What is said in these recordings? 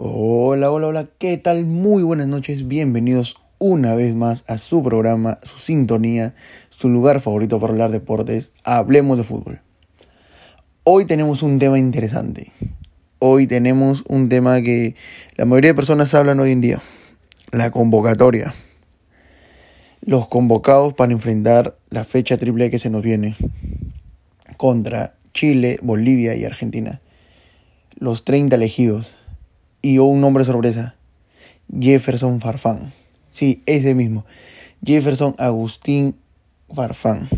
Hola, hola, hola, ¿qué tal? Muy buenas noches, bienvenidos una vez más a su programa, su sintonía, su lugar favorito para hablar deportes, Hablemos de Fútbol. Hoy tenemos un tema interesante. Hoy tenemos un tema que la mayoría de personas hablan hoy en día, la convocatoria. Los convocados para enfrentar la fecha triple que se nos viene contra Chile, Bolivia y Argentina. Los 30 elegidos. Y un nombre sorpresa. Jefferson Farfán. Sí, ese mismo. Jefferson Agustín Farfán.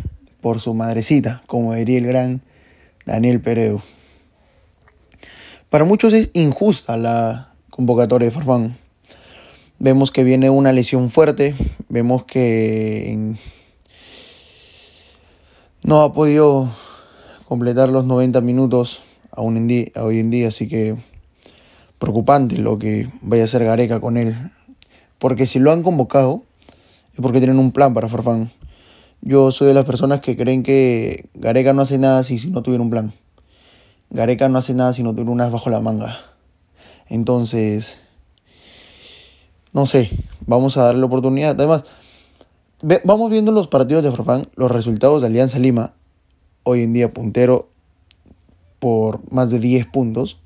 Por su madrecita, como diría el gran Daniel Pereu. Para muchos es injusta la convocatoria de Farfán. Vemos que viene una lesión fuerte. Vemos que no ha podido completar los 90 minutos aún en hoy en día, así que preocupante lo que vaya a hacer Gareca con él. Porque si lo han convocado es porque tienen un plan para Farfán. Yo soy de las personas que creen que Gareca no hace nada si, no tuviera un plan. Gareca no hace nada si no tuviera unas bajo la manga. Entonces, no sé, vamos a darle la oportunidad. Además, vamos viendo los partidos de Farfán, los resultados de Alianza Lima hoy en día puntero por más de 10 puntos.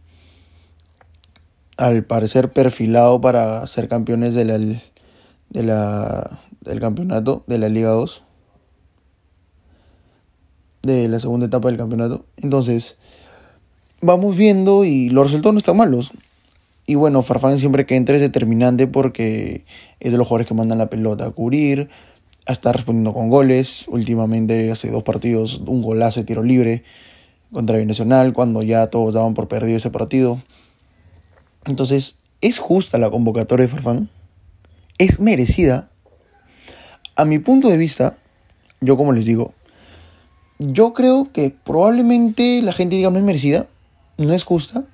Al parecer perfilado para ser campeones de la, de la, del campeonato de la Liga 2. De la segunda etapa del campeonato. Entonces, vamos viendo y los resultados no están malos. Y bueno, Farfán siempre que entra es determinante porque es de los jugadores que mandan la pelota a cubrir, está respondiendo con goles. Últimamente, hace dos partidos, un golazo de tiro libre contra Binacional, cuando ya todos daban por perdido ese partido. Entonces, ¿es justa la convocatoria de Farfán? ¿Es merecida? A mi punto de vista, yo como les digo, yo creo que probablemente la gente diga no es merecida, no es justa.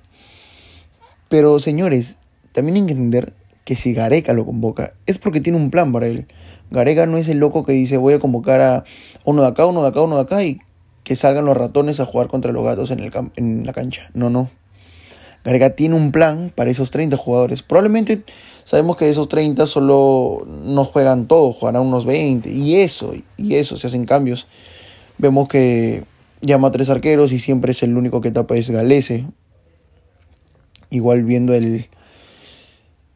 Pero señores, también hay que entender que si Gareca lo convoca, es porque tiene un plan para él. Gareca no es el loco que dice voy a convocar a uno de acá, uno de acá, uno de acá y que salgan los ratones a jugar contra los gatos en, el en la cancha. No, no. Gareca tiene un plan para esos 30 jugadores. Probablemente sabemos que de esos 30 solo no juegan todos, jugarán unos 20. Y eso, y eso, se hacen cambios. Vemos que llama a tres arqueros y siempre es el único que tapa es Galese. Igual viendo el,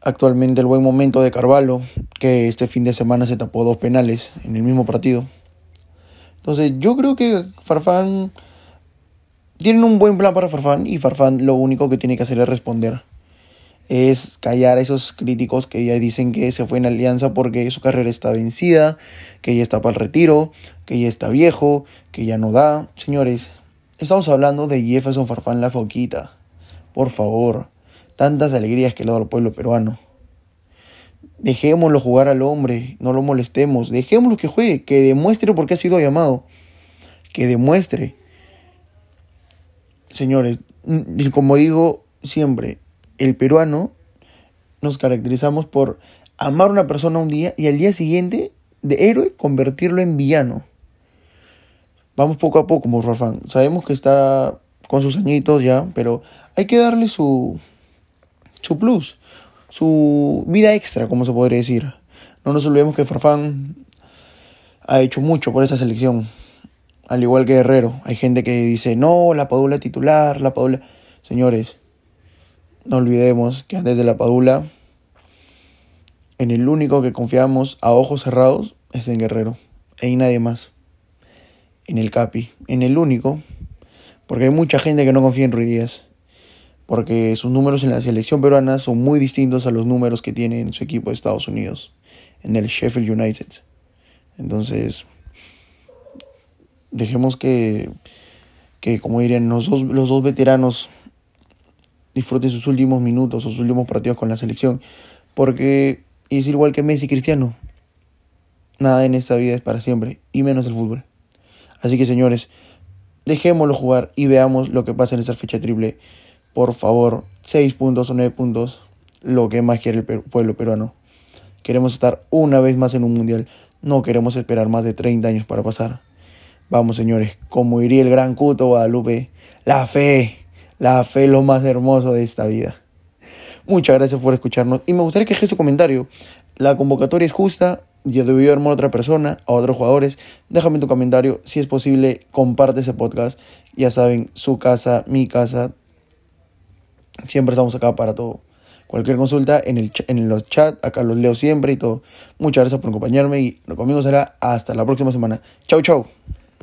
actualmente el buen momento de Carvalho, que este fin de semana se tapó dos penales en el mismo partido. Entonces yo creo que Farfán tienen un buen plan para Farfán y Farfán lo único que tiene que hacer es responder. Es callar a esos críticos que ya dicen que se fue en alianza porque su carrera está vencida, que ya está para el retiro, que ya está viejo, que ya no da. Señores, estamos hablando de Jefferson Farfán La Foquita. Por favor, tantas alegrías que le da al pueblo peruano. Dejémoslo jugar al hombre, no lo molestemos, dejémoslo que juegue, que demuestre por qué ha sido llamado, que demuestre. Señores, como digo siempre, el peruano nos caracterizamos por amar a una persona un día y al día siguiente, de héroe, convertirlo en villano. Vamos poco a poco, como Farfán. Sabemos que está con sus añitos ya, pero hay que darle su, su plus, su vida extra, como se podría decir. No nos olvidemos que Farfán ha hecho mucho por esa selección, al igual que Guerrero. Hay gente que dice, no, la Padula titular, la Padula... Señores, no olvidemos que antes de la Padula, en el único que confiamos a ojos cerrados es en Guerrero, en nadie más. En el Capi, en el único, porque hay mucha gente que no confía en Ruidías porque sus números en la selección peruana son muy distintos a los números que tiene en su equipo de Estados Unidos, en el Sheffield United. Entonces, dejemos que, que como dirían, los dos, los dos veteranos disfruten sus últimos minutos, sus últimos partidos con la selección, porque es igual que Messi Cristiano. Nada en esta vida es para siempre, y menos el fútbol. Así que señores, dejémoslo jugar y veamos lo que pasa en esta fecha triple por favor, 6 puntos o 9 puntos, lo que más quiere el pueblo peruano. Queremos estar una vez más en un mundial, no queremos esperar más de 30 años para pasar. Vamos, señores, como diría el gran Cuto Guadalupe, la fe, la fe lo más hermoso de esta vida. Muchas gracias por escucharnos y me gustaría que dejes tu comentario. La convocatoria es justa, yo debí armar a otra persona, a otros jugadores. Déjame tu comentario, si es posible, comparte ese podcast. Ya saben, su casa, mi casa. Siempre estamos acá para todo. Cualquier consulta en, el, en los chats, acá los leo siempre y todo. Muchas gracias por acompañarme y conmigo será hasta la próxima semana. Chau, chau.